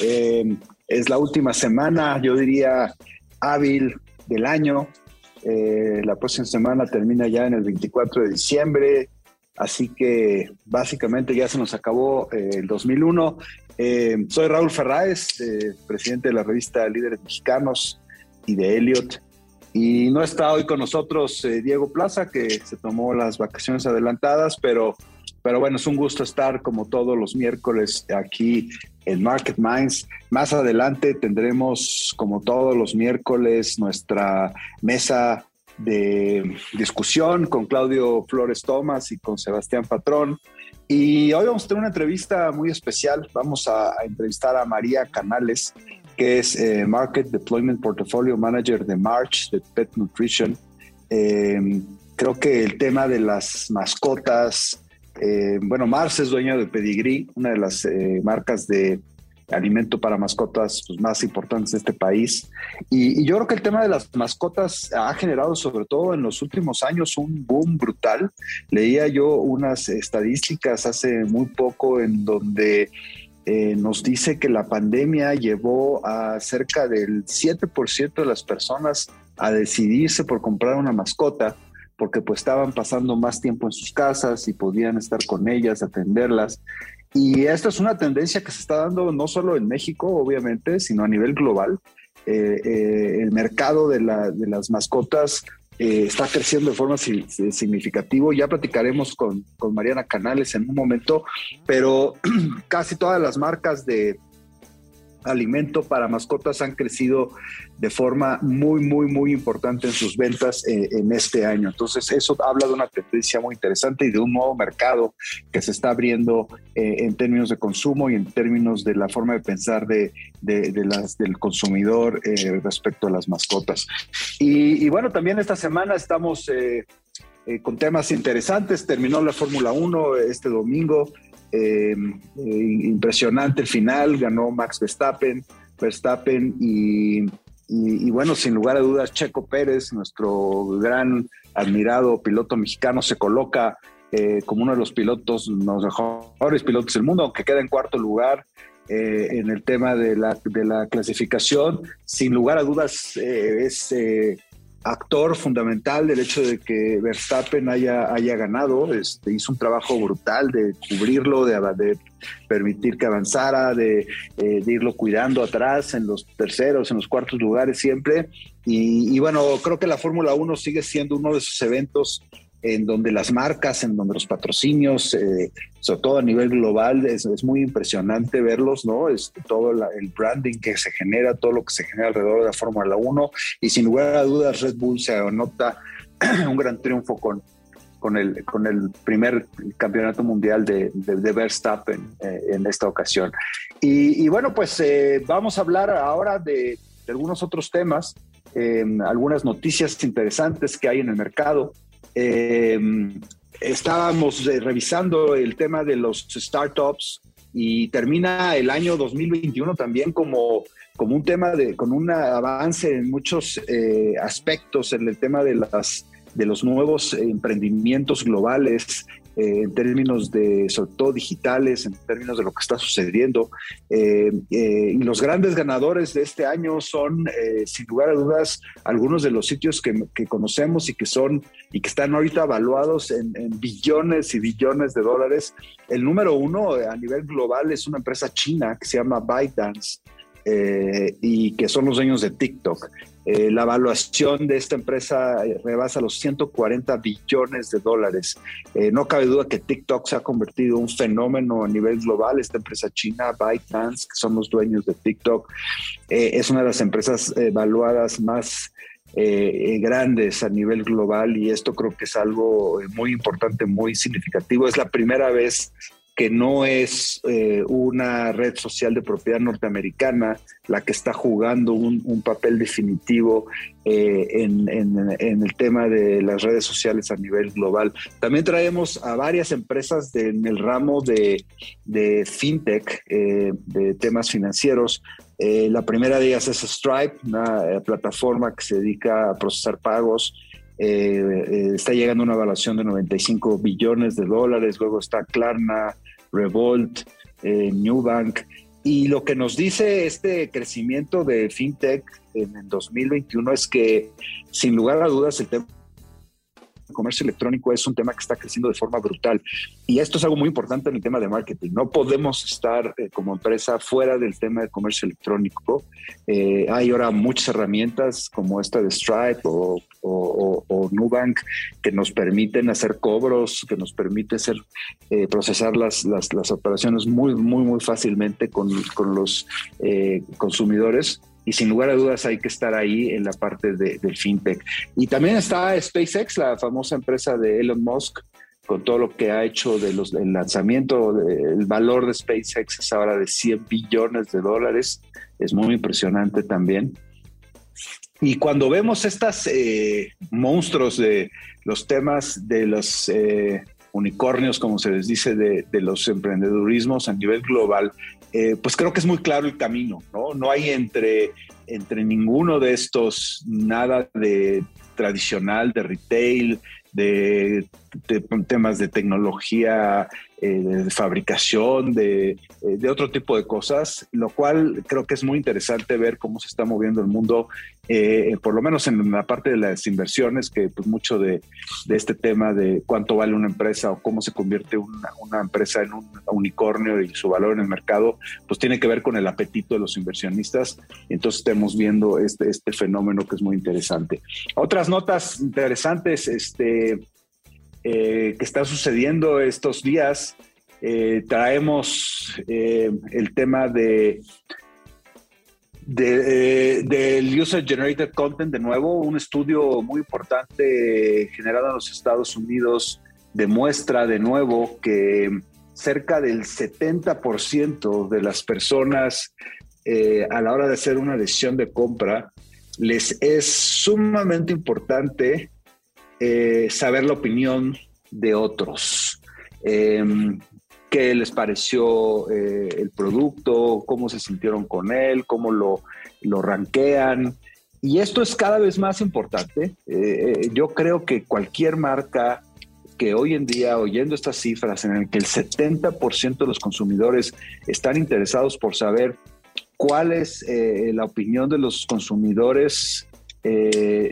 Eh, es la última semana, yo diría, hábil del año. Eh, la próxima semana termina ya en el 24 de diciembre, así que básicamente ya se nos acabó eh, el 2001. soy Raúl Ferráez, presidente de la revista Líderes Mexicanos y de Elliot. Y no está hoy con nosotros Diego Plaza, que se tomó las vacaciones adelantadas, pero pero bueno, es un gusto estar como todos los miércoles aquí en Market Minds. Más adelante tendremos, como todos los miércoles, nuestra mesa de discusión con Claudio Flores Tomás y con Sebastián Patrón. Y hoy vamos a tener una entrevista muy especial. Vamos a, entrevistar a María Canales, que es eh, Market Deployment Portfolio Manager de March, de Pet Nutrition. Eh, creo que el tema de las mascotas, eh, bueno, Mars es dueño de Pedigree, una de las eh, marcas de alimento para mascotas pues, más importantes de este país. Y, yo creo que el tema de las mascotas ha generado, sobre todo en los últimos años, un boom brutal. Leía yo unas estadísticas hace muy poco en donde eh, nos dice que la pandemia llevó a cerca del 7% de las personas a decidirse por comprar una mascota porque pues estaban pasando más tiempo en sus casas y podían estar con ellas, atenderlas. Y esta es una tendencia que se está dando no solo en México, obviamente, sino a nivel global. Eh, eh, el mercado de, las mascotas eh, está creciendo de forma significativa. Ya platicaremos con, con Mariana Canales en un momento, pero casi todas las marcas de, alimento para mascotas han crecido de forma muy, muy, muy importante en sus ventas eh, en este año. Entonces, eso habla de una tendencia muy interesante y de un nuevo mercado que se está abriendo eh, en términos de consumo y en términos de la forma de pensar de, del consumidor eh, respecto a las mascotas. Y, bueno, también esta semana estamos... con temas interesantes. Terminó la Fórmula 1 este domingo. Eh, eh, impresionante el final, ganó Max Verstappen, Verstappen y, bueno, sin lugar a dudas, Checo Pérez, nuestro gran admirado piloto mexicano, se coloca eh, como uno de los pilotos, los mejores pilotos del mundo, aunque queda en cuarto lugar. en el tema de la, de la, clasificación, sin lugar a dudas es actor fundamental del hecho de que Verstappen haya, haya ganado. Este, hizo un trabajo brutal de cubrirlo, de, permitir que avanzara, de, eh, de, irlo cuidando atrás en los terceros, en los cuartos lugares siempre. Y, y bueno, creo que la Fórmula 1 sigue siendo uno de esos eventos en donde las marcas, en donde los patrocinios, eh, sobre todo a nivel global, es, muy impresionante verlos, ¿no? Es todo el branding que se genera, todo lo que se genera alrededor de la Fórmula 1 y sin lugar a dudas Red Bull se anota un gran triunfo con, con, el, con el primer campeonato mundial de, de, Verstappen eh, en esta ocasión. Y, bueno, pues eh, vamos a hablar ahora de, de algunos otros temas, algunas noticias interesantes que hay en el mercado. Eh, estábamos eh, revisando el tema de los startups y termina el año 2021 también como, como un tema de, con un avance en muchos eh, aspectos en el tema de las de los nuevos emprendimientos globales eh, en términos de, sobre todo digitales, en términos de lo que está sucediendo. Eh, eh, y los grandes ganadores de este año son, sin lugar a dudas, algunos de los sitios que, conocemos y que son y que están ahorita evaluados en, billones y billones de dólares. El número uno a nivel global es una empresa china que se llama ByteDance. y que son los dueños de TikTok. Eh, la evaluación de esta empresa eh, rebasa los 140 billones de dólares. Eh, no cabe duda que TikTok se ha convertido en un fenómeno a nivel global. Esta empresa china, ByteDance, que son dueños de TikTok, es una de las empresas evaluadas más grandes a nivel global y esto creo que es algo muy importante, muy significativo. Es la primera vez que no es eh, una red social de propiedad norteamericana la que está jugando un, papel definitivo eh, en, el tema de las redes sociales a nivel global. También traemos a varias empresas en el ramo de, fintech, eh, de temas financieros. la primera de ellas es Stripe, una plataforma que se dedica a procesar pagos está llegando una evaluación de 95 billones de dólares. Luego está Klarna, Revolt, eh, Newbank. Y lo que nos dice este crecimiento de FinTech en el 2021 es que, sin lugar a dudas, el tema comercio electrónico es un tema que está creciendo de forma brutal. Y esto es algo muy importante en el tema de marketing. No podemos estar eh, como empresa fuera del tema de comercio electrónico. Eh, hay ahora muchas herramientas como esta de Stripe o, o, Nubank que nos permiten hacer cobros, que nos permite hacer, eh, procesar las, las, las, operaciones muy, muy, muy fácilmente con, con los consumidores y sin lugar a dudas hay que estar ahí en la parte de, del fintech. Y también está SpaceX, la famosa empresa de Elon Musk, con todo lo que ha hecho del lanzamiento, el valor de SpaceX es ahora de 100 billones de dólares, es muy impresionante también. Y cuando vemos estos eh, monstruos de los temas de los eh, unicornios, como se les dice, de, los emprendedurismos a nivel global, eh, pues creo que es muy claro el camino, ¿no? No hay entre, entre ninguno de estos nada de tradicional, de retail, de, temas de tecnología, eh, de fabricación, eh, de, otro tipo de cosas, lo cual creo que es muy interesante ver cómo se está moviendo el mundo, eh, por lo menos en la parte de las inversiones, que pues mucho de, este tema de cuánto vale una empresa o cómo se convierte una, empresa en un unicornio y su valor en el mercado, pues tiene que ver con el apetito de los inversionistas. Entonces estamos viendo este, este fenómeno que es muy interesante. Otras notas interesantes, este, eh, que está sucediendo estos días. Eh, traemos eh, el tema de, del User Generated Content de nuevo, un estudio muy importante generado en los Estados Unidos demuestra de nuevo que cerca del 70% de las personas a la hora de hacer una decisión de compra les es sumamente importante eh, saber la opinión de otros. Em, qué les pareció eh, el producto, cómo se sintieron con él, cómo lo, lo ranquean. Y esto es cada vez más importante. Eh, yo creo que cualquier marca que hoy en día, oyendo estas cifras en el que el 70% de los consumidores están interesados por saber cuál es la opinión de los consumidores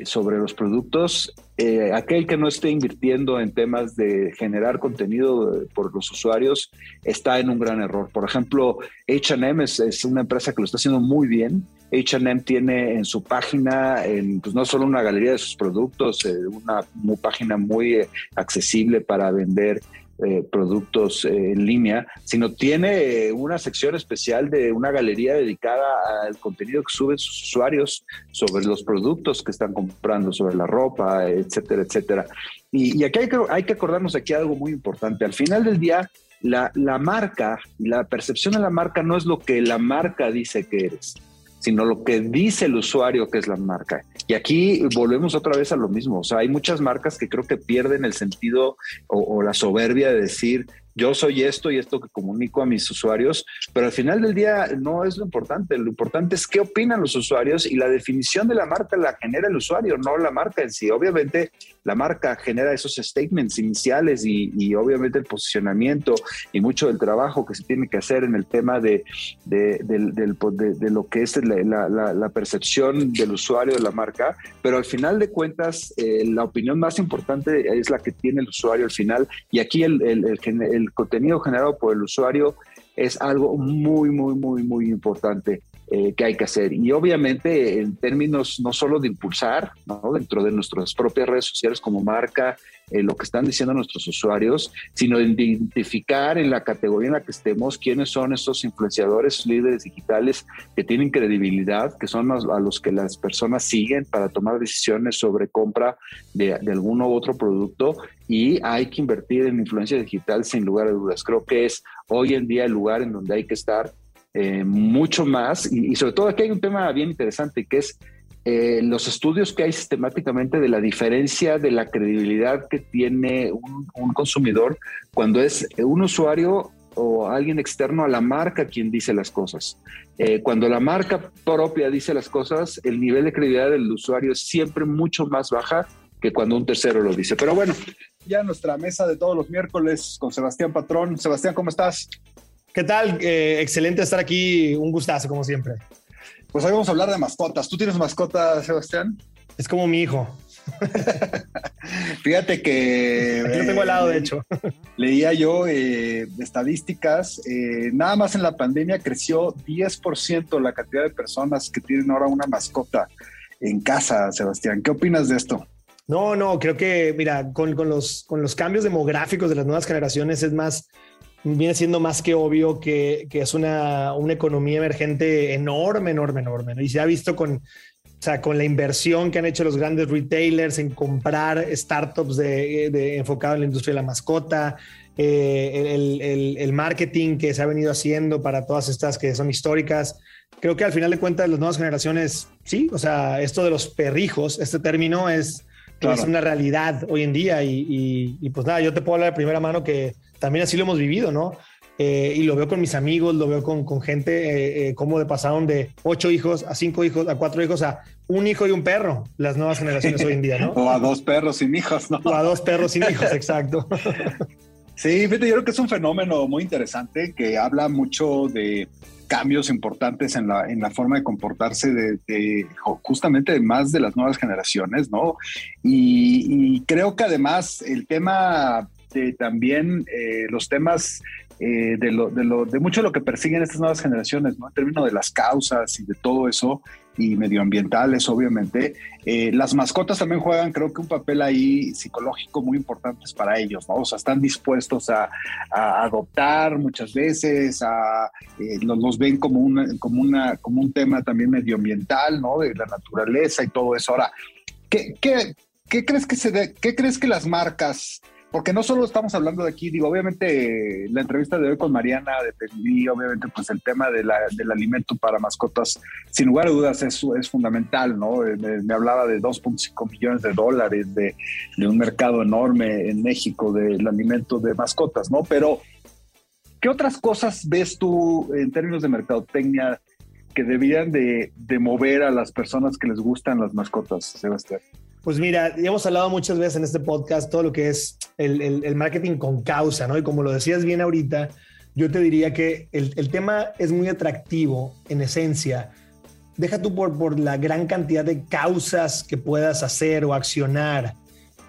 sobre los productos, eh, aquel que no esté invirtiendo en temas de generar contenido eh, por los usuarios está en un gran error. Por ejemplo, HM es, una empresa que lo está haciendo muy bien. HM tiene en su página, en, pues no solo una galería de sus productos, eh, una, página muy accesible para vender eh, productos eh, en línea, sino tiene eh, una sección especial de una galería dedicada al contenido que suben sus usuarios sobre los productos que están comprando, sobre la ropa, etcétera, etcétera. Y, aquí hay que, acordarnos aquí algo muy importante. Al final del día, la, marca la percepción de la marca no es lo que la marca dice que eres sino lo que dice el usuario que es la marca. Y aquí volvemos otra vez a lo mismo. O sea, hay muchas marcas que creo que pierden el sentido o, la soberbia de decir, yo soy esto y esto que comunico a mis usuarios, pero al final del día no es lo importante, lo importante es qué opinan los usuarios y la definición de la marca la genera el usuario, no la marca en sí. Obviamente la marca genera esos statements iniciales y, obviamente el posicionamiento y mucho del trabajo que se tiene que hacer en el tema de, de, lo que es la, percepción del usuario de la marca, pero al final de cuentas eh, la opinión más importante es la que tiene el usuario al final y aquí el, el, el contenido generado por el usuario es algo muy, muy, muy, muy importante. Eh, que hay que hacer. Y obviamente en términos no solo de impulsar, dentro de nuestras propias redes sociales como marca, eh, lo que están diciendo nuestros usuarios, sino de identificar en la categoría en la que estemos quiénes son estos influenciadores, líderes digitales que tienen credibilidad, que son a los que las personas siguen para tomar decisiones sobre compra de, de algún u otro producto y hay que invertir en influencia digital sin lugar a dudas. Creo que es hoy en día el lugar en donde hay que estar eh, mucho más. Y, sobre todo aquí hay un tema bien interesante que es eh, los estudios que hay sistemáticamente de la diferencia de la credibilidad que tiene un, consumidor cuando es un usuario o alguien externo a la marca quien dice las cosas. Eh, cuando la marca propia dice las cosas, el nivel de credibilidad del usuario es siempre mucho más baja que cuando un tercero lo dice. Pero bueno, ya nuestra mesa de todos los miércoles con Sebastián Patrón. Sebastián, ¿cómo estás? ¿Qué tal? Eh, excelente estar aquí. Un gustazo, como siempre. Pues hoy vamos a hablar de mascotas. ¿Tú tienes mascota, Sebastián? Es como mi hijo. Fíjate que. Aquí lo tengo al lado, de hecho. Leía yo eh, estadísticas. Eh, nada más en la pandemia creció 10% la cantidad de personas que tienen ahora una mascota en casa, Sebastián. ¿Qué opinas de esto? No, no, creo que, mira, con, los, con los cambios demográficos de las nuevas generaciones es más viene siendo más que obvio que, que es una, una, economía emergente enorme, enorme, enorme. Y se ha visto con, o sea, con la inversión que han hecho los grandes retailers en comprar startups de, de enfocado en la industria de la mascota, eh, el, el, el, marketing que se ha venido haciendo para todas estas que son históricas. Creo que al final de cuentas las nuevas generaciones, sí, o sea, esto de los perrijos, este término es, es una realidad hoy en día y, y, y pues nada, yo te puedo hablar de primera mano que también así lo hemos vivido, ¿no? Eh, y lo veo con mis amigos, lo veo con, con gente, eh, eh, cómo de pasaron de ocho hijos a cinco hijos, a cuatro hijos, a un hijo y un perro, las nuevas generaciones hoy en día, ¿no? o a dos perros sin hijos, ¿no? O a dos perros sin hijos, exacto. sí, fíjate, yo creo que es un fenómeno muy interesante que habla mucho de cambios importantes en la, en la forma de comportarse de, justamente más de las nuevas generaciones, ¿no? Y, y creo que además el tema este, también eh, los temas eh, de, mucho de lo que persiguen estas nuevas generaciones, ¿no? En términos de las causas y de todo eso, y medioambientales, obviamente. Eh, las mascotas también juegan, creo que un papel ahí psicológico muy importante para ellos, ¿no? O sea, están dispuestos a, adoptar muchas veces, a, los, ven como, una, como, un tema también medioambiental, ¿no? De la naturaleza y todo eso. Ahora, ¿qué, qué, qué crees que se qué crees que las marcas porque no solo estamos hablando de aquí, digo, obviamente la entrevista de hoy con Mariana de Pelí, obviamente pues el tema del alimento para mascotas, sin lugar a dudas es, es fundamental, ¿no? Eh, me, hablaba de 2.5 millones de dólares, de, de, un mercado enorme en México del alimento de mascotas, ¿no? Pero, ¿qué otras cosas ves tú en términos de mercadotecnia que deberían de, de mover a las personas que les gustan las mascotas, Sebastián? Pues mira, hemos hablado muchas veces en este podcast todo lo que es el, marketing con causa, ¿no? Y como lo decías bien ahorita, yo te diría que el, tema es muy atractivo en esencia. Deja tú por, la gran cantidad de causas que puedas hacer o accionar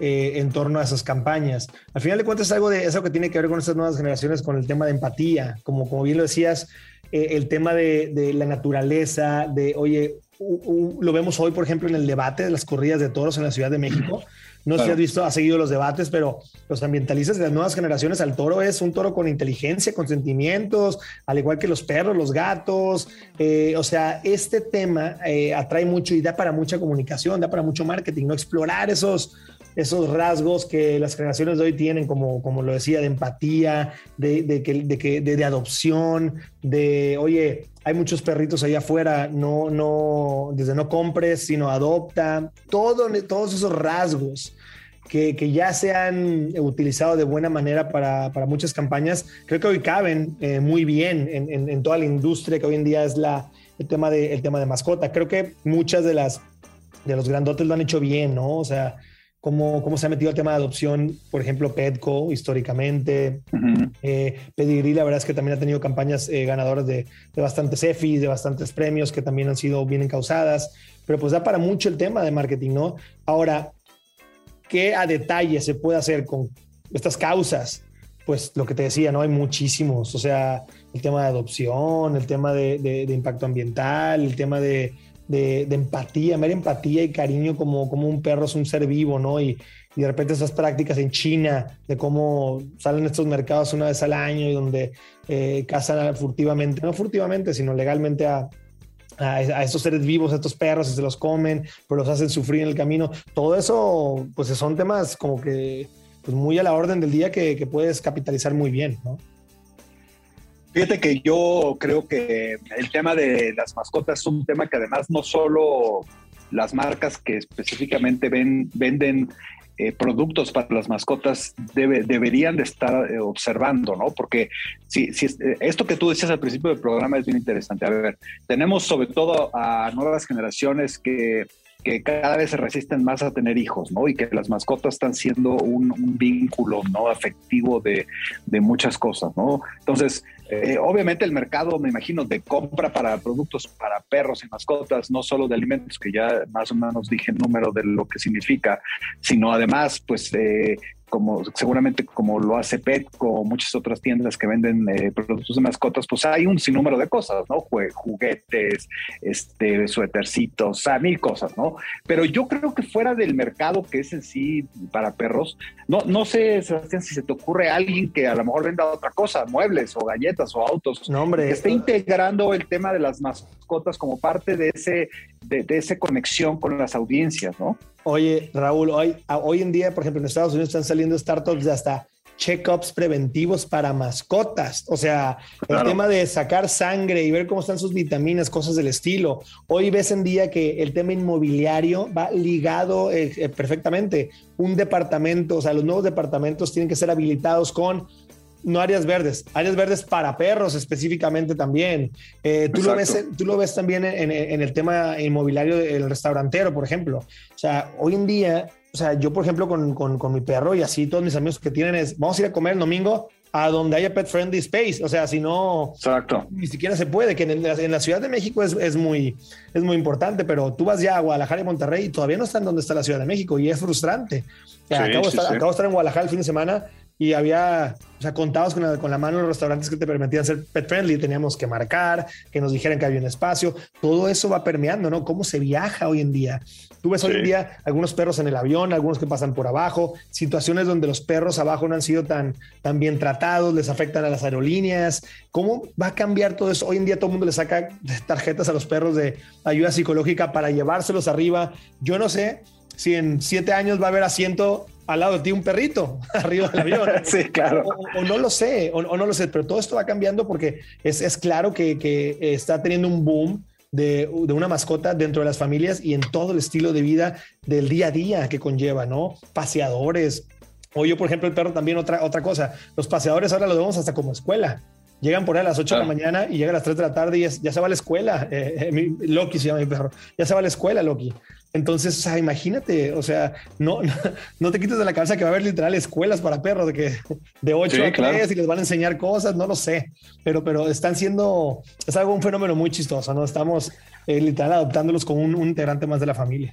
eh, en torno a esas campañas. Al final de cuentas es algo, de, eso que tiene que ver con estas nuevas generaciones, con el tema de empatía, como, como bien lo decías, eh, el tema de, de, la naturaleza, de, oye, lo vemos hoy, por ejemplo, en el debate de las corridas de toros en la Ciudad de México. No sé si has visto, has seguido los debates, pero los ambientalistas de las nuevas generaciones, al toro es un toro con inteligencia, con sentimientos, al igual que los perros, los gatos. Eh, o sea, este tema eh, atrae mucho y da para mucha comunicación, da para mucho marketing, ¿no? Explorar esos, esos rasgos que las generaciones de hoy tienen, como, como lo decía, de empatía, de, de, de, de, de adopción, de, oye, hay muchos perritos allá afuera, no, no, desde no compres, sino adopta, todo, todos esos rasgos que, que, ya se han utilizado de buena manera para, para muchas campañas, creo que hoy caben eh, muy bien en, en, toda la industria que hoy en día es la, el, tema de, el tema de mascota. Creo que muchas de las de los grandotes lo han hecho bien, ¿no? O sea, cómo, cómo se ha metido el tema de adopción, por ejemplo, Petco históricamente. Eh, Pedigrí, la verdad es que también ha tenido campañas eh, ganadoras de, de, bastantes EFIs, de bastantes premios que también han sido bien encausadas, pero pues da para mucho el tema de marketing, ¿no? Ahora, ¿qué a detalle se puede hacer con estas causas? Pues lo que te decía, ¿no? Hay muchísimos, o sea, el tema de adopción, el tema de, impacto ambiental, el tema de, empatía, ver empatía y cariño como, como un perro es un ser vivo, ¿no? Y, y de repente esas prácticas en China, de cómo salen estos mercados una vez al año y donde eh, cazan furtivamente, no furtivamente, sino legalmente a, a, estos seres vivos, a estos perros, y se los comen, pero los hacen sufrir en el camino. Todo eso, pues son temas como que pues muy a la orden del día que, que puedes capitalizar muy bien, ¿no? Fíjate que yo creo que el tema de las mascotas es un tema que además no solo las marcas que específicamente ven, venden eh, productos para las mascotas deberían de estar eh, observando, ¿no? Porque si, si eh, esto que tú decías al principio del programa es bien interesante. A ver, tenemos sobre todo a nuevas generaciones que que cada vez se resisten más a tener hijos, ¿no? Y que las mascotas están siendo un, vínculo, ¿no? Afectivo de, muchas cosas, ¿no? Entonces, eh, obviamente el mercado, me imagino, de compra para productos para perros y mascotas, no solo de alimentos, que ya más o menos dije el número de lo que significa, sino además, pues, eh, como seguramente como lo hace Petco o muchas otras tiendas que venden eh, productos de mascotas, pues hay un sinnúmero de cosas, ¿no? Juguetes, este, suétercitos, o sea, mil cosas, ¿no? Pero yo creo que fuera del mercado que es en sí para perros, no, no sé, Sebastián, si se te ocurre alguien que a lo mejor venda otra cosa, muebles o galletas o autos, no, hombre, que esté integrando el tema de las mascotas como parte de ese, de, de esa conexión con las audiencias, ¿no? Oye, Raúl, hoy, hoy en día, por ejemplo, en Estados Unidos están saliendo startups de hasta check-ups preventivos para mascotas. O sea, el tema de sacar sangre y ver cómo están sus vitaminas, cosas del estilo. Hoy ves en día que el tema inmobiliario va ligado eh, eh, perfectamente. Un departamento, o sea, los nuevos departamentos tienen que ser habilitados con no áreas verdes, áreas verdes para perros específicamente también. Eh, tú, lo ves, tú lo ves también en, el tema inmobiliario del restaurantero, por ejemplo. O sea, hoy en día, o sea, yo por ejemplo con, con, mi perro y así todos mis amigos que tienen es, vamos a ir a comer el domingo a donde haya pet friendly space. O sea, si no, Exacto. ni siquiera se puede, que en, la Ciudad de México es, es, muy, es muy importante, pero tú vas ya a Guadalajara y Monterrey y todavía no están donde está la Ciudad de México y es frustrante. acabo, de estar, acabo de estar en Guadalajara el fin de semana y había, o sea, contados con la, con la mano los restaurantes que te permitían ser pet friendly, teníamos que marcar, que nos dijeran que había un espacio, todo eso va permeando, ¿no? ¿Cómo se viaja hoy en día? Tú ves hoy en día algunos perros en el avión, algunos que pasan por abajo, situaciones donde los perros abajo no han sido tan, tan bien tratados, les afectan a las aerolíneas, ¿cómo va a cambiar todo eso? Hoy en día todo el mundo le saca tarjetas a los perros de ayuda psicológica para llevárselos arriba, yo no sé si en siete años va a haber asiento al lado de ti un perrito arriba del avión. sí, claro. O, no lo sé, o, no lo sé, pero todo esto va cambiando porque es, es claro que, que, está teniendo un boom de, de, una mascota dentro de las familias y en todo el estilo de vida del día a día que conlleva, ¿no? Paseadores. O yo, por ejemplo, el perro también otra, otra cosa. Los paseadores ahora los vemos hasta como escuela. Llegan por ahí a las 8 de la mañana y llega a las 3 de la tarde y ya, se va a la escuela. Eh, eh, Loki se llama mi perro. Ya se va a la escuela, Loki. Entonces, o sea, imagínate, o sea, no, no, te quites de la cabeza que va a haber literal escuelas para perros de que de 8 a 3 y les van a enseñar cosas, no lo sé, pero, pero están siendo, es algo un fenómeno muy chistoso, ¿no? Estamos eh, literal adoptándolos como un, un integrante más de la familia.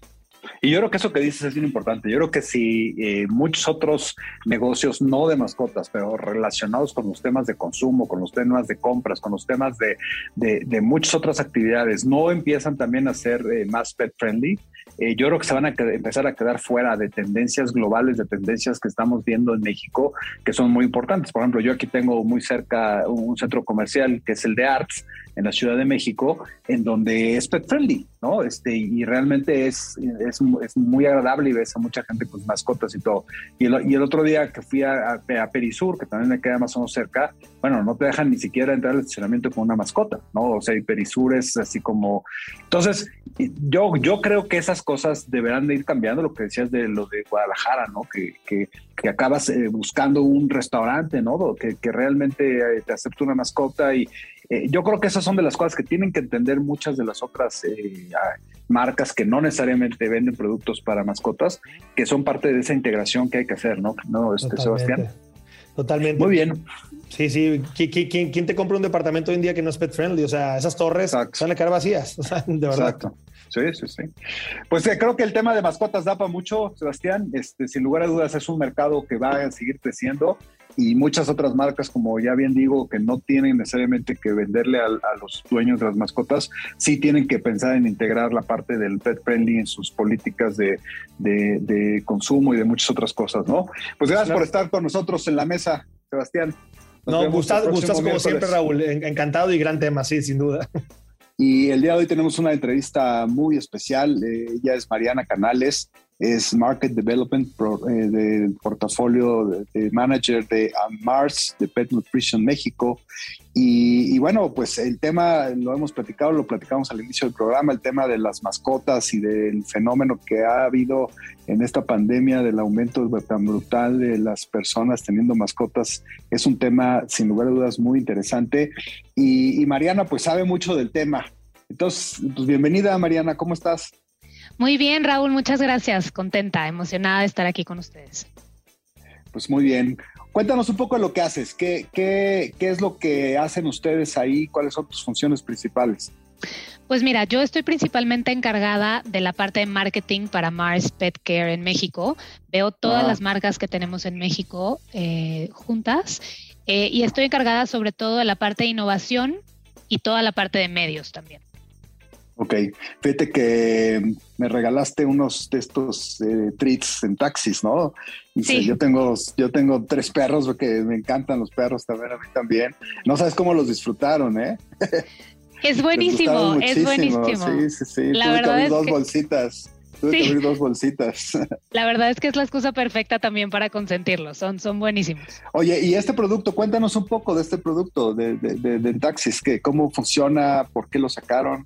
Y yo creo que eso que dices es bien importante. Yo creo que si eh, muchos otros negocios, no de mascotas, pero relacionados con los temas de consumo, con los temas de compras, con los temas de, de, muchas otras actividades, no empiezan también a ser eh, más pet friendly, eh, yo creo que se van a empezar a quedar fuera de tendencias globales, de tendencias que estamos viendo en México, que son muy importantes. Por ejemplo, yo aquí tengo muy cerca un centro comercial que es el de Arts en la Ciudad de México, en donde es pet friendly, ¿no? Este, y realmente es, es, es muy agradable y ves a mucha gente con mascotas y todo. Y el, y el otro día que fui a, a, Perisur, que también me queda más o menos cerca, bueno, no te dejan ni siquiera entrar al estacionamiento con una mascota, ¿no? O sea, y Perisur es así como... Entonces, yo, yo creo que esas cosas deberán de ir cambiando, lo que decías de lo de Guadalajara, ¿no? Que, que, que acabas eh, buscando un restaurante, ¿no? Que, que realmente eh, te acepta una mascota y eh, yo creo que esas son de las cosas que tienen que entender muchas de las otras marcas que no necesariamente venden productos para mascotas, que son parte de esa integración que hay que hacer, ¿no? ¿No, este, Sebastián? Totalmente. Muy bien. Sí, sí. ¿Quién, quién, te compra un departamento hoy en día que no es pet friendly? O sea, esas torres van a quedar vacías. O sea, de verdad. Exacto. Sí, sí, sí. Pues eh, creo que el tema de mascotas da para mucho, Sebastián. Este, sin lugar a dudas, es un mercado que va a seguir creciendo y muchas otras marcas, como ya bien digo, que no tienen necesariamente que venderle a, los dueños de las mascotas, sí tienen que pensar en integrar la parte del pet friendly en sus políticas de, de, consumo y de muchas otras cosas, ¿no? Pues gracias por estar con nosotros en la mesa, Sebastián. no, gustas, gustas como siempre, Raúl. Encantado y gran tema, sí, sin duda. Y el día de hoy tenemos una entrevista muy especial. Eh, ella es Mariana Canales, es Market Development eh, del portafolio de, manager de Mars, de Pet Nutrition México. Y, bueno, pues el tema lo hemos platicado, lo platicamos al inicio del programa, el tema de las mascotas y del fenómeno que ha habido en esta pandemia del aumento tan brutal de las personas teniendo mascotas es un tema sin lugar a dudas muy interesante. Y, y Mariana pues sabe mucho del tema. Entonces, pues bienvenida Mariana, ¿cómo estás? Muy bien, Raúl, muchas gracias. Contenta, emocionada de estar aquí con ustedes. Pues muy bien. Cuéntanos un poco de lo que haces. ¿Qué, qué, qué es lo que hacen ustedes ahí? ¿Cuáles son tus funciones principales? Pues mira, yo estoy principalmente encargada de la parte de marketing para Mars Pet Care en México. Veo todas ah. las marcas que tenemos en México eh, juntas eh, y estoy encargada sobre todo de la parte de innovación y toda la parte de medios también. Ok, fíjate que me regalaste unos de estos eh, treats en taxis, ¿no? sí. yo tengo, yo tengo tres perros porque me encantan los perros también, a mí también. No sabes cómo los disfrutaron, ¿eh? Es buenísimo, es buenísimo. Sí, sí, sí. La Tuve verdad que dos bolsitas. Tuve que abrir dos bolsitas. La verdad es que es la excusa perfecta también para consentirlos. Son, son buenísimos. Oye, y este producto, cuéntanos un poco de este producto de, de, de taxis, que cómo funciona, por qué lo sacaron.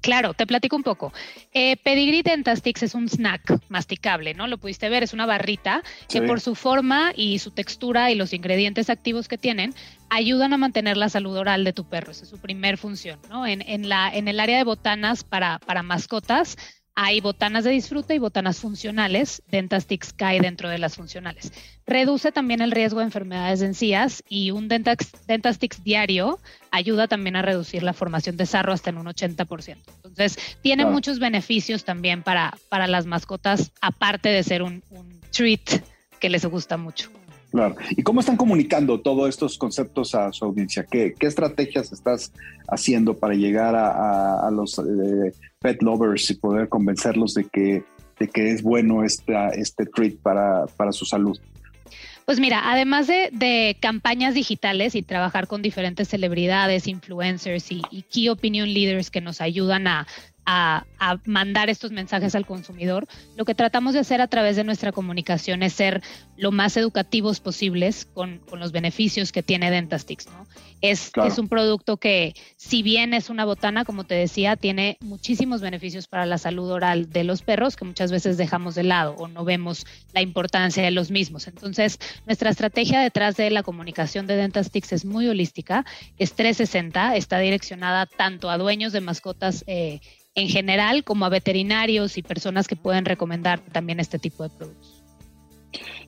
Claro, te platico un poco. Eh, Pedigree Dentastix es un snack masticable, ¿no? Lo pudiste ver, es una barrita que por su forma y su textura y los ingredientes activos que tienen, ayudan a mantener la salud oral de tu perro. Esa es su primer función, ¿no? En, en, la, en el área de botanas para, para mascotas, hay botanas de disfrute y botanas funcionales. Dentastix cae dentro de las funcionales. Reduce también el riesgo de enfermedades de encías y un Dentastix diario ayuda también a reducir la formación de sarro hasta en un 80%. Entonces, tiene muchos beneficios también para, para las mascotas, aparte de ser un, treat que les gusta mucho. Claro. ¿Y cómo están comunicando todos estos conceptos a su audiencia? ¿Qué, qué estrategias estás haciendo para llegar a, los eh, pet lovers y poder convencerlos de que, de que es bueno esta, este treat para, para su salud? Pues mira, además de, campañas digitales y trabajar con diferentes celebridades, influencers y, key opinion leaders que nos ayudan a a, mandar estos mensajes al consumidor, lo que tratamos de hacer a través de nuestra comunicación es ser lo más educativos posibles con, los beneficios que tiene Dentastix. ¿no? Es, es un producto que, si bien es una botana, como te decía, tiene muchísimos beneficios para la salud oral de los perros que muchas veces dejamos de lado o no vemos la importancia de los mismos. Entonces, nuestra estrategia detrás de la comunicación de Dentastix es muy holística, es 360, está direccionada tanto a dueños de mascotas eh, en general como a veterinarios y personas que pueden recomendar también este tipo de productos.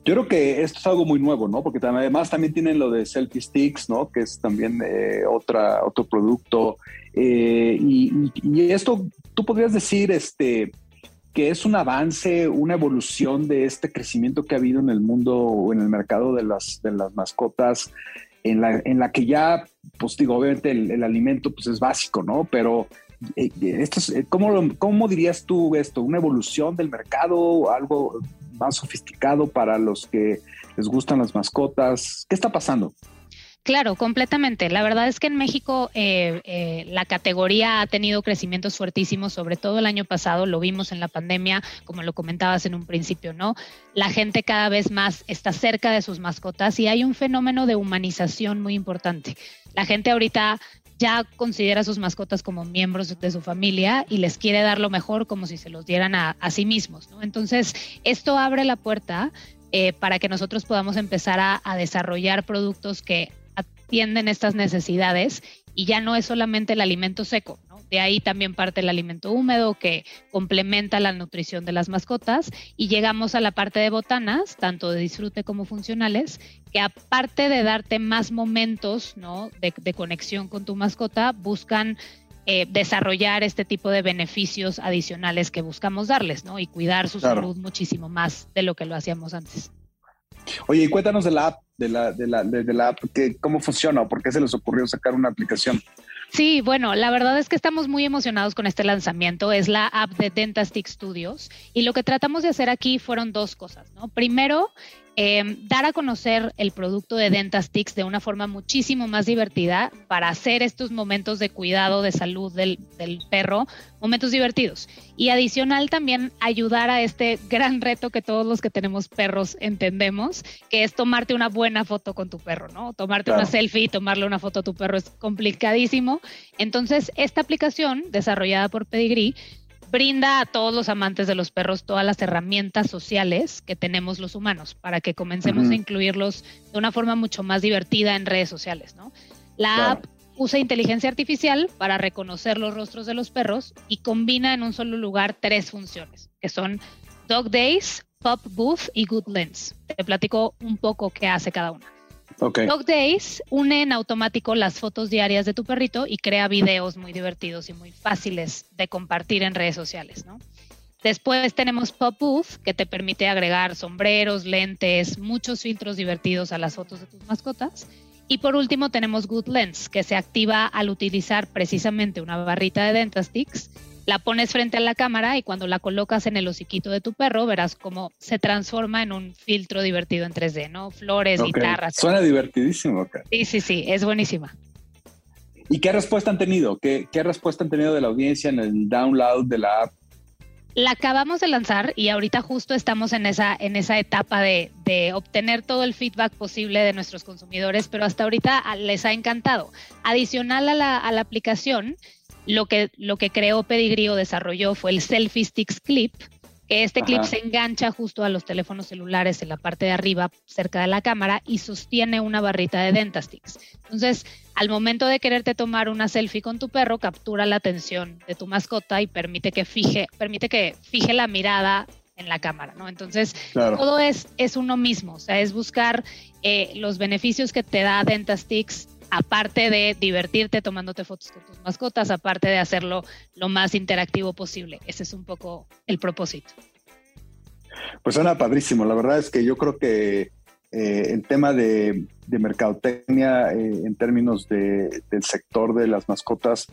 Yo creo que esto es algo muy nuevo, ¿no? Porque además también tienen lo de Selfie Sticks, ¿no? Que es también eh, otro producto. Eh, y, esto, tú podrías decir, este, que es un avance, una evolución de este crecimiento que ha habido en el mundo o en el mercado de las, de las mascotas, en la, en la que ya, pues digo, obviamente el, el alimento pues es básico, ¿no? Pero eh, esto eh, ¿cómo, dirías tú esto? ¿Una evolución del mercado? ¿Algo más sofisticado para los que les gustan las mascotas? ¿Qué está pasando? Claro, completamente. La verdad es que en México eh, la categoría ha tenido crecimientos fuertísimos, sobre todo el año pasado, lo vimos en la pandemia, como lo comentabas en un principio, ¿no? La gente cada vez más está cerca de sus mascotas y hay un fenómeno de humanización muy importante. La gente ahorita ya considera a sus mascotas como miembros de su familia y les quiere dar lo mejor como si se los dieran a, sí mismos. Entonces, esto abre la puerta eh, para que nosotros podamos empezar a desarrollar productos que atienden estas necesidades y ya no es solamente el alimento seco, de ahí también parte el alimento húmedo que complementa la nutrición de las mascotas y llegamos a la parte de botanas, tanto de disfrute como funcionales, que aparte de darte más momentos de, conexión con tu mascota, buscan eh, desarrollar este tipo de beneficios adicionales que buscamos darles, ¿no? Y cuidar su salud muchísimo más de lo que lo hacíamos antes. Oye, y cuéntanos de la app, de la, de la, de, la app, que, ¿cómo funciona o por qué se les ocurrió sacar una aplicación? Sí, bueno, la verdad es que estamos muy emocionados con este lanzamiento. Es la app de Dentastic Studios y lo que tratamos de hacer aquí fueron dos cosas, ¿no? Primero, Em, dar a conocer el producto de Dentastix de una forma muchísimo más divertida para hacer estos momentos de cuidado de salud del, perro, momentos divertidos. Y adicional también ayudar a este gran reto que todos los que tenemos perros entendemos, que es tomarte una buena foto con tu perro, ¿no? Tomarte una selfie y tomarle una foto a tu perro es complicadísimo. Entonces, esta aplicación desarrollada por Pedigree brinda a todos los amantes de los perros todas las herramientas sociales que tenemos los humanos para que comencemos a incluirlos de una forma mucho más divertida en redes sociales, ¿no? La app usa inteligencia artificial para reconocer los rostros de los perros y combina en un solo lugar tres funciones, que son Dog Days, Pop Booth y Good Lens. Te platico un poco qué hace cada una. Dog Days une en automático las fotos diarias de tu perrito y crea videos muy divertidos y muy fáciles de compartir en redes sociales, ¿no? Después tenemos Pop Booth, que te permite agregar sombreros, lentes, muchos filtros divertidos a las fotos de tus mascotas. Y por último tenemos Good Lens, que se activa al utilizar precisamente una barrita de Dentastix la pones frente a la cámara y cuando la colocas en el hociquito de tu perro verás cómo se transforma en un filtro divertido en 3D, ¿no? Flores, guitarras. Suena divertidísimo. Sí, sí, sí, es buenísima. ¿Y qué respuesta han tenido? ¿Qué, respuesta han tenido de la audiencia en el download de la app? La acabamos de lanzar y ahorita justo estamos en esa, en esa etapa de, de, obtener todo el feedback posible de nuestros consumidores, pero hasta ahorita les ha encantado. Adicional a la, a la aplicación, lo que, lo que creó Pedigree o desarrolló fue el Selfie Sticks Clip, que este clip se engancha justo a los teléfonos celulares en la parte de arriba, cerca de la cámara, y sostiene una barrita de Dentastix. Entonces, al momento de quererte tomar una selfie con tu perro, captura la atención de tu mascota y permite que fije, permite que fije la mirada en la cámara, ¿no? Entonces, todo es, es uno mismo, o sea, es buscar eh, los beneficios que te da Dentastix aparte de divertirte tomándote fotos con tus mascotas, aparte de hacerlo lo más interactivo posible. Ese es un poco el propósito. Pues suena padrísimo. La verdad es que yo creo que eh, el tema de, mercadotecnia eh, en términos del sector de las mascotas,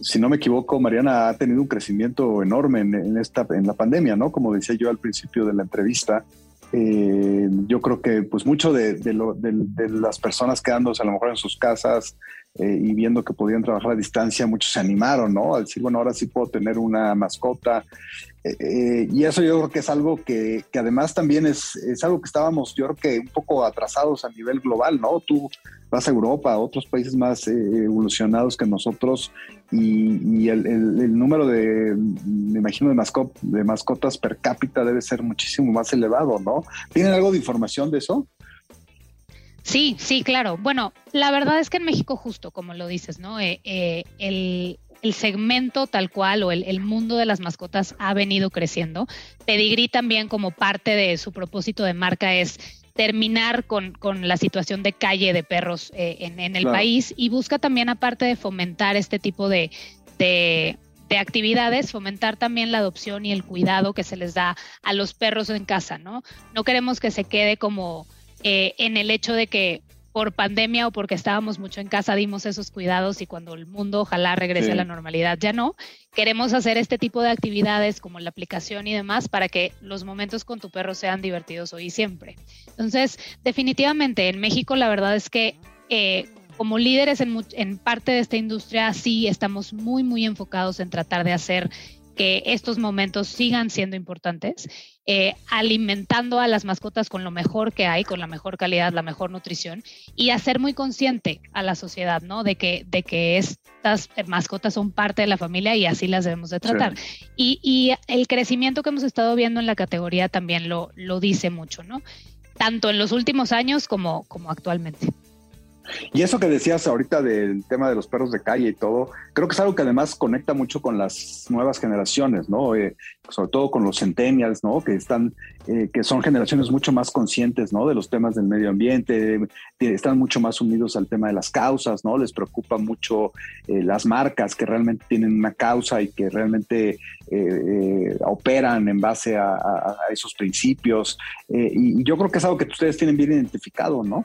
si no me equivoco, Mariana ha tenido un crecimiento enorme en, esta, en la pandemia, ¿no? Como decía yo al principio de la entrevista, eh, yo creo que pues mucho de, las personas quedándose a lo mejor en sus casas eh, y viendo que podían trabajar a distancia, muchos se animaron, ¿no? Al decir, bueno, ahora sí puedo tener una mascota. Eh, y eso yo creo que es algo que, además también es, es, algo que estábamos, yo creo que un poco atrasados a nivel global, ¿no? Tú vas a Europa, a otros países más evolucionados que nosotros y, el, número de, me imagino, de, de mascotas per cápita debe ser muchísimo más elevado, ¿no? ¿Tienen algo de información de eso? Sí, sí, claro. Bueno, la verdad es que en México, justo como lo dices, ¿no? Eh, eh, el, segmento tal cual o el, mundo de las mascotas ha venido creciendo. Pedigree también como parte de su propósito de marca es terminar con, la situación de calle de perros eh, en, el país y busca también, aparte de fomentar este tipo de, de, actividades, fomentar también la adopción y el cuidado que se les da a los perros en casa, ¿no? No queremos que se quede como eh, en el hecho de que por pandemia o porque estábamos mucho en casa dimos esos cuidados y cuando el mundo ojalá regrese a la normalidad ya no. Queremos hacer este tipo de actividades como la aplicación y demás para que los momentos con tu perro sean divertidos hoy y siempre. Entonces, definitivamente en México la verdad es que eh, como líderes en, en parte de esta industria sí estamos muy, muy enfocados en tratar de hacer que estos momentos sigan siendo importantes, eh, alimentando a las mascotas con lo mejor que hay, con la mejor calidad, la mejor nutrición, y hacer muy consciente a la sociedad, ¿no? De que, de que estas mascotas son parte de la familia y así las debemos de tratar. Y, y, el crecimiento que hemos estado viendo en la categoría también lo, lo dice mucho, ¿no? Tanto en los últimos años como, como actualmente. Y eso que decías ahorita del tema de los perros de calle y todo, creo que es algo que además conecta mucho con las nuevas generaciones, ¿no? Eh, sobre todo con los centennials, ¿no? Que están, eh, que son generaciones mucho más conscientes, ¿no? De los temas del medio ambiente, están mucho más unidos al tema de las causas, ¿no? Les preocupa mucho eh, las marcas que realmente tienen una causa y que realmente operan en base a esos principios. y yo creo que es algo que ustedes tienen bien identificado, ¿no?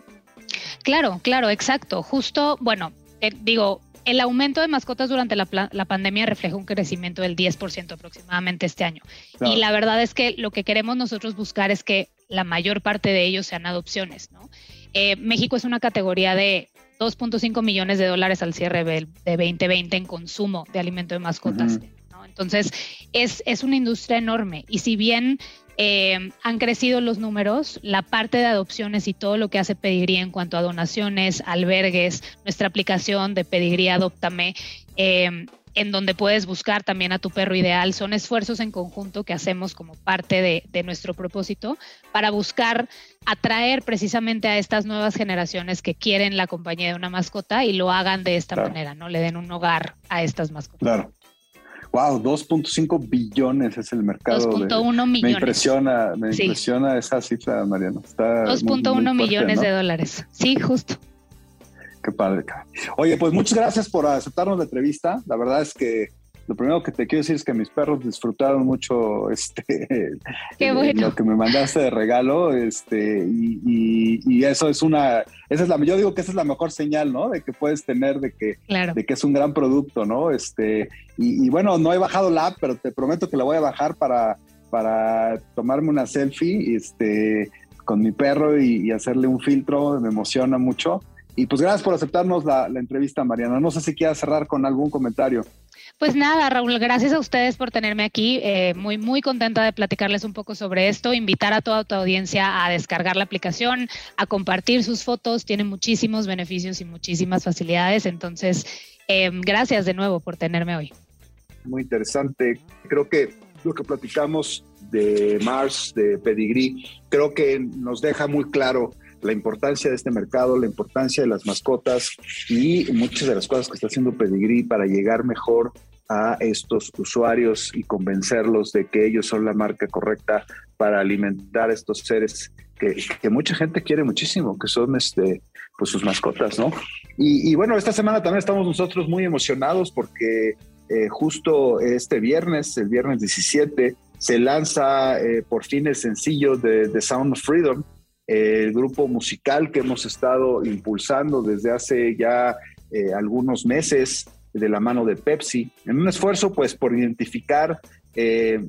Claro, claro, exacto. Justo, bueno, eh, digo, el aumento de mascotas durante la, pandemia refleja un crecimiento del 10% aproximadamente este año. Y la verdad es que lo que queremos nosotros buscar es que la mayor parte de ellos sean adopciones, ¿no? Eh, México es una categoría de 2.5 millones de dólares al cierre de 2020 en consumo de alimento de mascotas. Entonces, es, es una industria enorme. Y si bien eh, han crecido los números, la parte de adopciones y todo lo que hace Pedigrí en cuanto a donaciones, albergues, nuestra aplicación de Pedigrí Adoptame, eh, en donde puedes buscar también a tu perro ideal, son esfuerzos en conjunto que hacemos como parte de, nuestro propósito para buscar atraer precisamente a estas nuevas generaciones que quieren la compañía de una mascota y lo hagan de esta manera, ¿no? Le den un hogar a estas mascotas. Claro. Wow, 2.5 billones es el mercado. 2.1 millones. Me impresiona, me impresiona esa cifra, Mariano. 2.1 millones de dólares. Sí, justo. Qué padre. Oye, pues muchas gracias por aceptarnos la entrevista. La verdad es que lo primero que te quiero decir es que mis perros disfrutaron mucho este lo que me mandaste de regalo este y, eso es una esa es la yo digo que esa es la mejor señal no de que puedes tener de que de que es un gran producto no este y, bueno no he bajado la app pero te prometo que la voy a bajar para para tomarme una selfie este con mi perro y, hacerle un filtro me emociona mucho. Y pues gracias por aceptarnos la, la entrevista Mariana. No sé si quieras cerrar con algún comentario pues nada, Raúl, gracias a ustedes por tenerme aquí. Eh, muy, muy contenta de platicarles un poco sobre esto. Invitar a toda tu audiencia a descargar la aplicación, a compartir sus fotos. Tiene muchísimos beneficios y muchísimas facilidades. Entonces, eh, gracias de nuevo por tenerme hoy. Muy interesante. Creo que lo que platicamos de Mars, de Pedigree, creo que nos deja muy claro la importancia de este mercado, la importancia de las mascotas y muchas de las cosas que está haciendo Pedigree para llegar mejor a estos usuarios y convencerlos de que ellos son la marca correcta para alimentar a estos seres que, mucha gente quiere muchísimo, que son este, pues sus mascotas, ¿no? Y, bueno, esta semana también estamos nosotros muy emocionados porque eh, justo este viernes, el viernes 17, se lanza eh, por fin el sencillo de The Sound of Freedom, el grupo musical que hemos estado impulsando desde hace ya eh, algunos meses de la mano de Pepsi, en un esfuerzo pues por identificar, eh,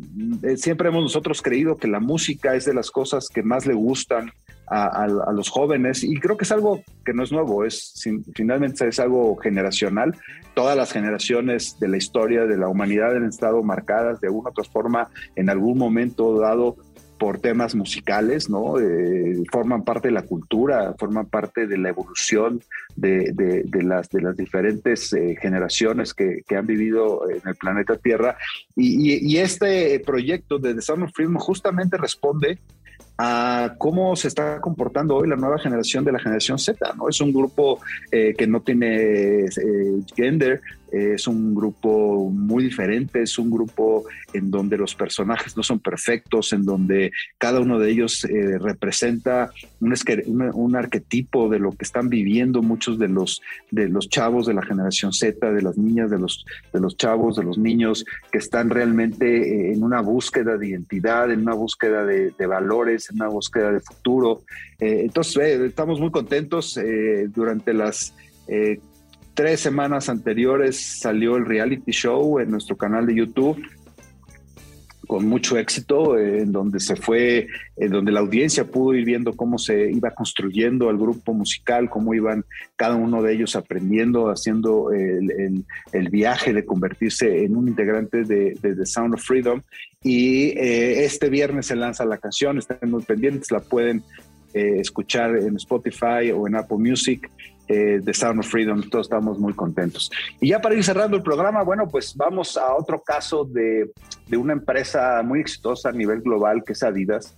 eh, siempre hemos nosotros creído que la música es de las cosas que más le gustan a, los jóvenes y creo que es algo que no es nuevo, es finalmente es algo generacional. Todas las generaciones de la historia de la humanidad han estado marcadas de una u otra forma en algún momento dado por temas musicales, ¿no? Eh, forman parte de la cultura, forman parte de la evolución de, las, de las diferentes eh, generaciones que, han vivido en el planeta Tierra. Y, este proyecto de The of Freedom justamente responde a cómo se está comportando hoy la nueva generación de la generación Z, ¿no? Es un grupo eh, que no tiene gender, es un grupo muy diferente, es un grupo en donde los personajes no son perfectos, en donde cada uno de ellos eh, representa un, un, arquetipo de lo que están viviendo muchos de los, de los chavos de la generación Z, de las niñas, de los, de los chavos, de los niños que están realmente eh, en una búsqueda de identidad, en una búsqueda de, valores, en una búsqueda de futuro. Eh, entonces, estamos muy contentos durante las tres semanas anteriores salió el reality show en nuestro canal de YouTube con mucho éxito, en donde se fue, en donde la audiencia pudo ir viendo cómo se iba construyendo el grupo musical, cómo iban cada uno de ellos aprendiendo, haciendo el, viaje de convertirse en un integrante de, The Sound of Freedom. Y eh, este viernes se lanza la canción, están muy pendientes, la pueden eh, escuchar en Spotify o en Apple Music eh, de Sound of Freedom. Todos estamos muy contentos. Y ya para ir cerrando el programa, bueno, pues vamos a otro caso de, de una empresa muy exitosa a nivel global que es Adidas.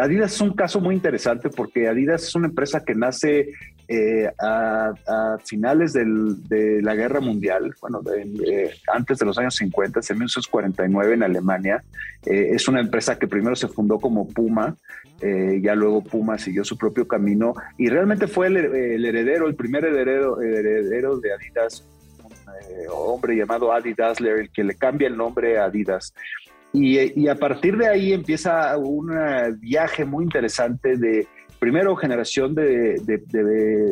Adidas es un caso muy interesante porque Adidas es una empresa que nace eh, a, finales de la guerra mundial, bueno, antes de los años 50, en 1949 en Alemania. Eh, es una empresa que primero se fundó como Puma, eh, ya luego Puma siguió su propio camino y realmente fue el, heredero, el primer heredero, de Adidas, un hombre llamado Adi Dassler, el que le cambia el nombre a Adidas. Y, y, a partir de ahí empieza un viaje muy interesante de primero generación de,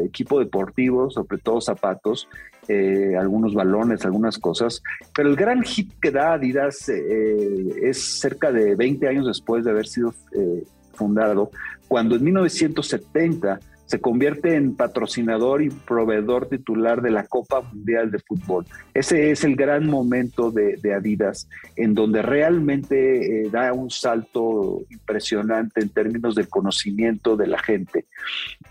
equipo deportivo, sobre todo zapatos, eh, algunos balones, algunas cosas, pero el gran hit que da Adidas eh, es cerca de 20 años después de haber sido eh, fundado, cuando en 1970 se convierte en patrocinador y proveedor titular de la Copa Mundial de Fútbol. Ese es el gran momento de, Adidas, en donde realmente eh, da un salto impresionante en términos del conocimiento de la gente.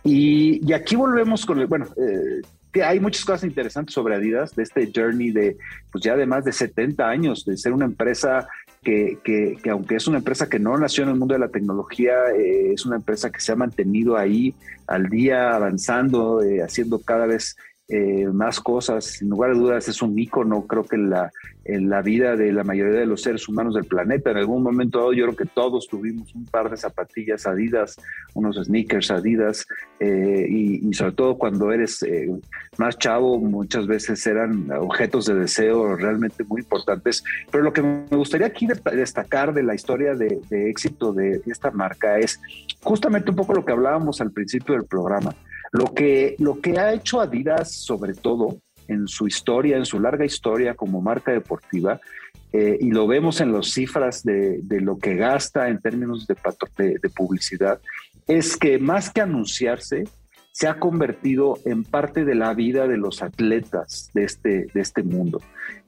Y, aquí volvemos con el, bueno, eh, hay muchas cosas interesantes sobre Adidas, de este journey de, pues ya de más de 70 años, de ser una empresa que, aunque es una empresa que no nació en el mundo de la tecnología, eh, es una empresa que se ha mantenido ahí al día, avanzando, eh, haciendo cada vez eh, más cosas. Sin lugar a dudas, es un ícono, creo que la, en la vida de la mayoría de los seres humanos del planeta. En algún momento yo creo que todos tuvimos un par de zapatillas Adidas, unos sneakers Adidas, eh, y, sobre todo cuando eres eh, más chavo, muchas veces eran objetos de deseo realmente muy importantes. Pero lo que me gustaría aquí destacar de la historia de éxito de esta marca es justamente un poco lo que hablábamos al principio del programa. Lo que, lo que ha hecho Adidas, sobre todo, en su historia, en su larga historia como marca deportiva, eh, y lo vemos en las cifras de, lo que gasta en términos de, de, publicidad, es que más que anunciarse, se ha convertido en parte de la vida de los atletas de este, de este mundo.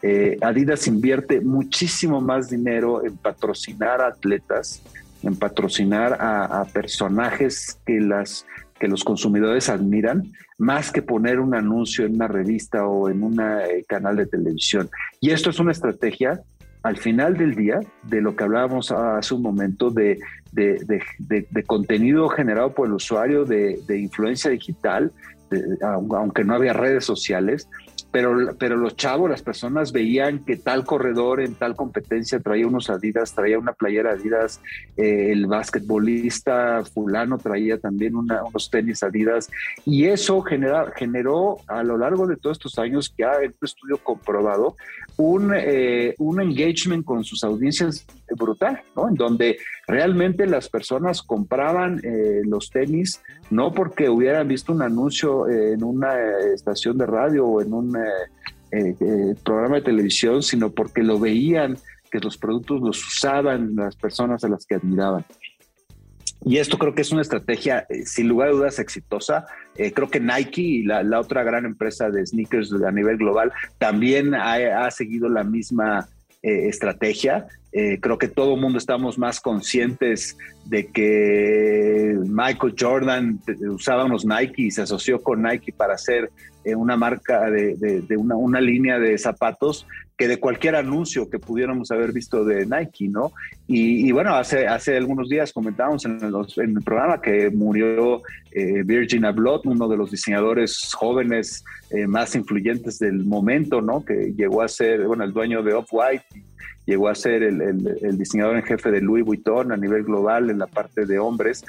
Eh, Adidas invierte muchísimo más dinero en patrocinar a atletas, en patrocinar a personajes que las que los consumidores admiran, más que poner un anuncio en una revista o en un eh, canal de televisión. Y esto es una estrategia, al final del día, de lo que hablábamos hace un momento, de, de, contenido generado por el usuario, de, influencia digital, aunque no había redes sociales, pero, pero los chavos, las personas veían que tal corredor en tal competencia traía unos Adidas, traía una playera Adidas, eh, el basquetbolista fulano traía también unos tenis Adidas, y eso genera, generó a lo largo de todos estos años, que ha un estudio comprobado, un, eh, un engagement con sus audiencias brutal, ¿no? En donde realmente las personas compraban eh, los tenis no porque hubieran visto un anuncio en una estación de radio o en un eh, eh, programa de televisión, sino porque lo veían, que los productos los usaban las personas a las que admiraban. Y esto creo que es una estrategia, sin lugar a dudas, exitosa. creo que Nike, la, la, otra gran empresa de sneakers a nivel global, también ha seguido la misma eh, estrategia. Eh, creo que todo el mundo estamos más conscientes de que Michael Jordan usaba unos Nike y se asoció con Nike para hacer eh, una marca de, una, una, línea de zapatos que de cualquier anuncio que pudiéramos haber visto de Nike, ¿no? Y, bueno, hace, hace algunos días comentábamos en, el programa que murió Virgin Abloh, uno de los diseñadores jóvenes más influyentes del momento, ¿no? Que llegó a ser, bueno, el dueño de Off-White llegó a ser el, diseñador en jefe de Louis Vuitton a nivel global en la parte de hombres.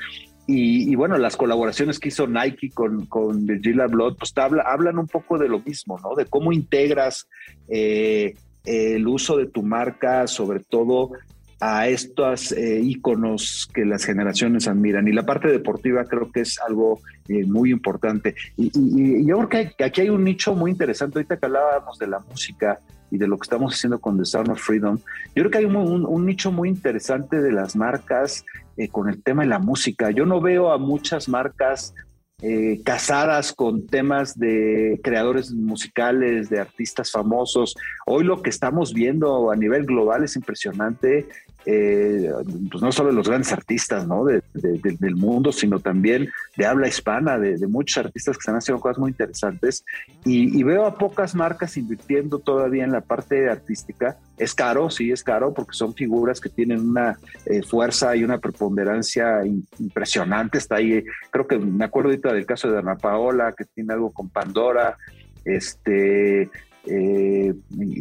Y, bueno, las colaboraciones que hizo Nike con, con Virgil Abloh, pues hablan un poco de lo mismo, ¿no? De cómo integras eh, el uso de tu marca, sobre todo a estos eh, íconos que las generaciones admiran. Y la parte deportiva creo que es algo eh, muy importante. Y, yo creo que aquí hay un nicho muy interesante. Ahorita que hablábamos de la música, y de lo que estamos haciendo con The Sound of Freedom, yo creo que hay un, nicho muy interesante de las marcas eh, con el tema de la música. Yo no veo a muchas marcas eh, casadas con temas de creadores musicales, de artistas famosos. Hoy lo que estamos viendo a nivel global es impresionante eh, pues no solo los grandes artistas ¿no? del mundo, sino también de habla hispana, de, muchos artistas que están haciendo cosas muy interesantes. Y, veo a pocas marcas invirtiendo todavía en la parte artística. Es caro, sí, es caro, porque son figuras que tienen una eh, fuerza y una preponderancia impresionante. Está ahí, creo que me acuerdo ahorita del caso de Ana Paola, que tiene algo con Pandora. Este, eh,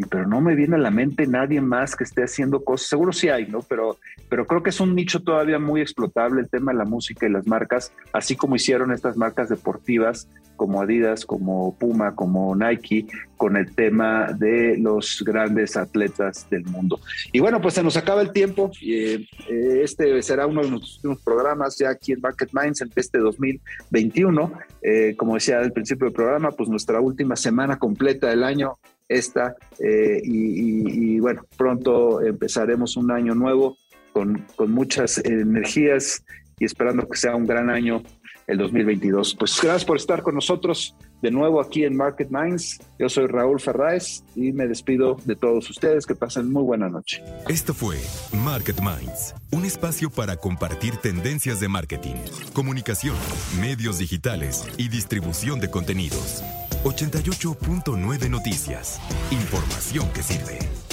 pero no me viene a la mente nadie más que esté haciendo cosas. Seguro sí hay, ¿no? Pero, pero creo que es un nicho todavía muy explotable el tema de la música y las marcas, así como hicieron estas marcas deportivas como Adidas, como Puma, como Nike, con el tema de los grandes atletas del mundo. Y bueno, pues se nos acaba el tiempo. Eh, eh, este será uno de nuestros últimos programas ya aquí en Market Minds en este 2021. Eh, como decía al principio del programa, pues nuestra última semana completa del año esta y, y, bueno, pronto empezaremos un año nuevo con, con muchas energías y esperando que sea un gran año el 2022. Pues gracias por estar con nosotros de nuevo aquí en Market Minds. Yo soy Raúl Ferráez y me despido de todos ustedes. Que pasen muy buena noche. Esto fue Market Minds, un espacio para compartir tendencias de marketing, comunicación, medios digitales y distribución de contenidos. 88.9 Noticias. Información que sirve.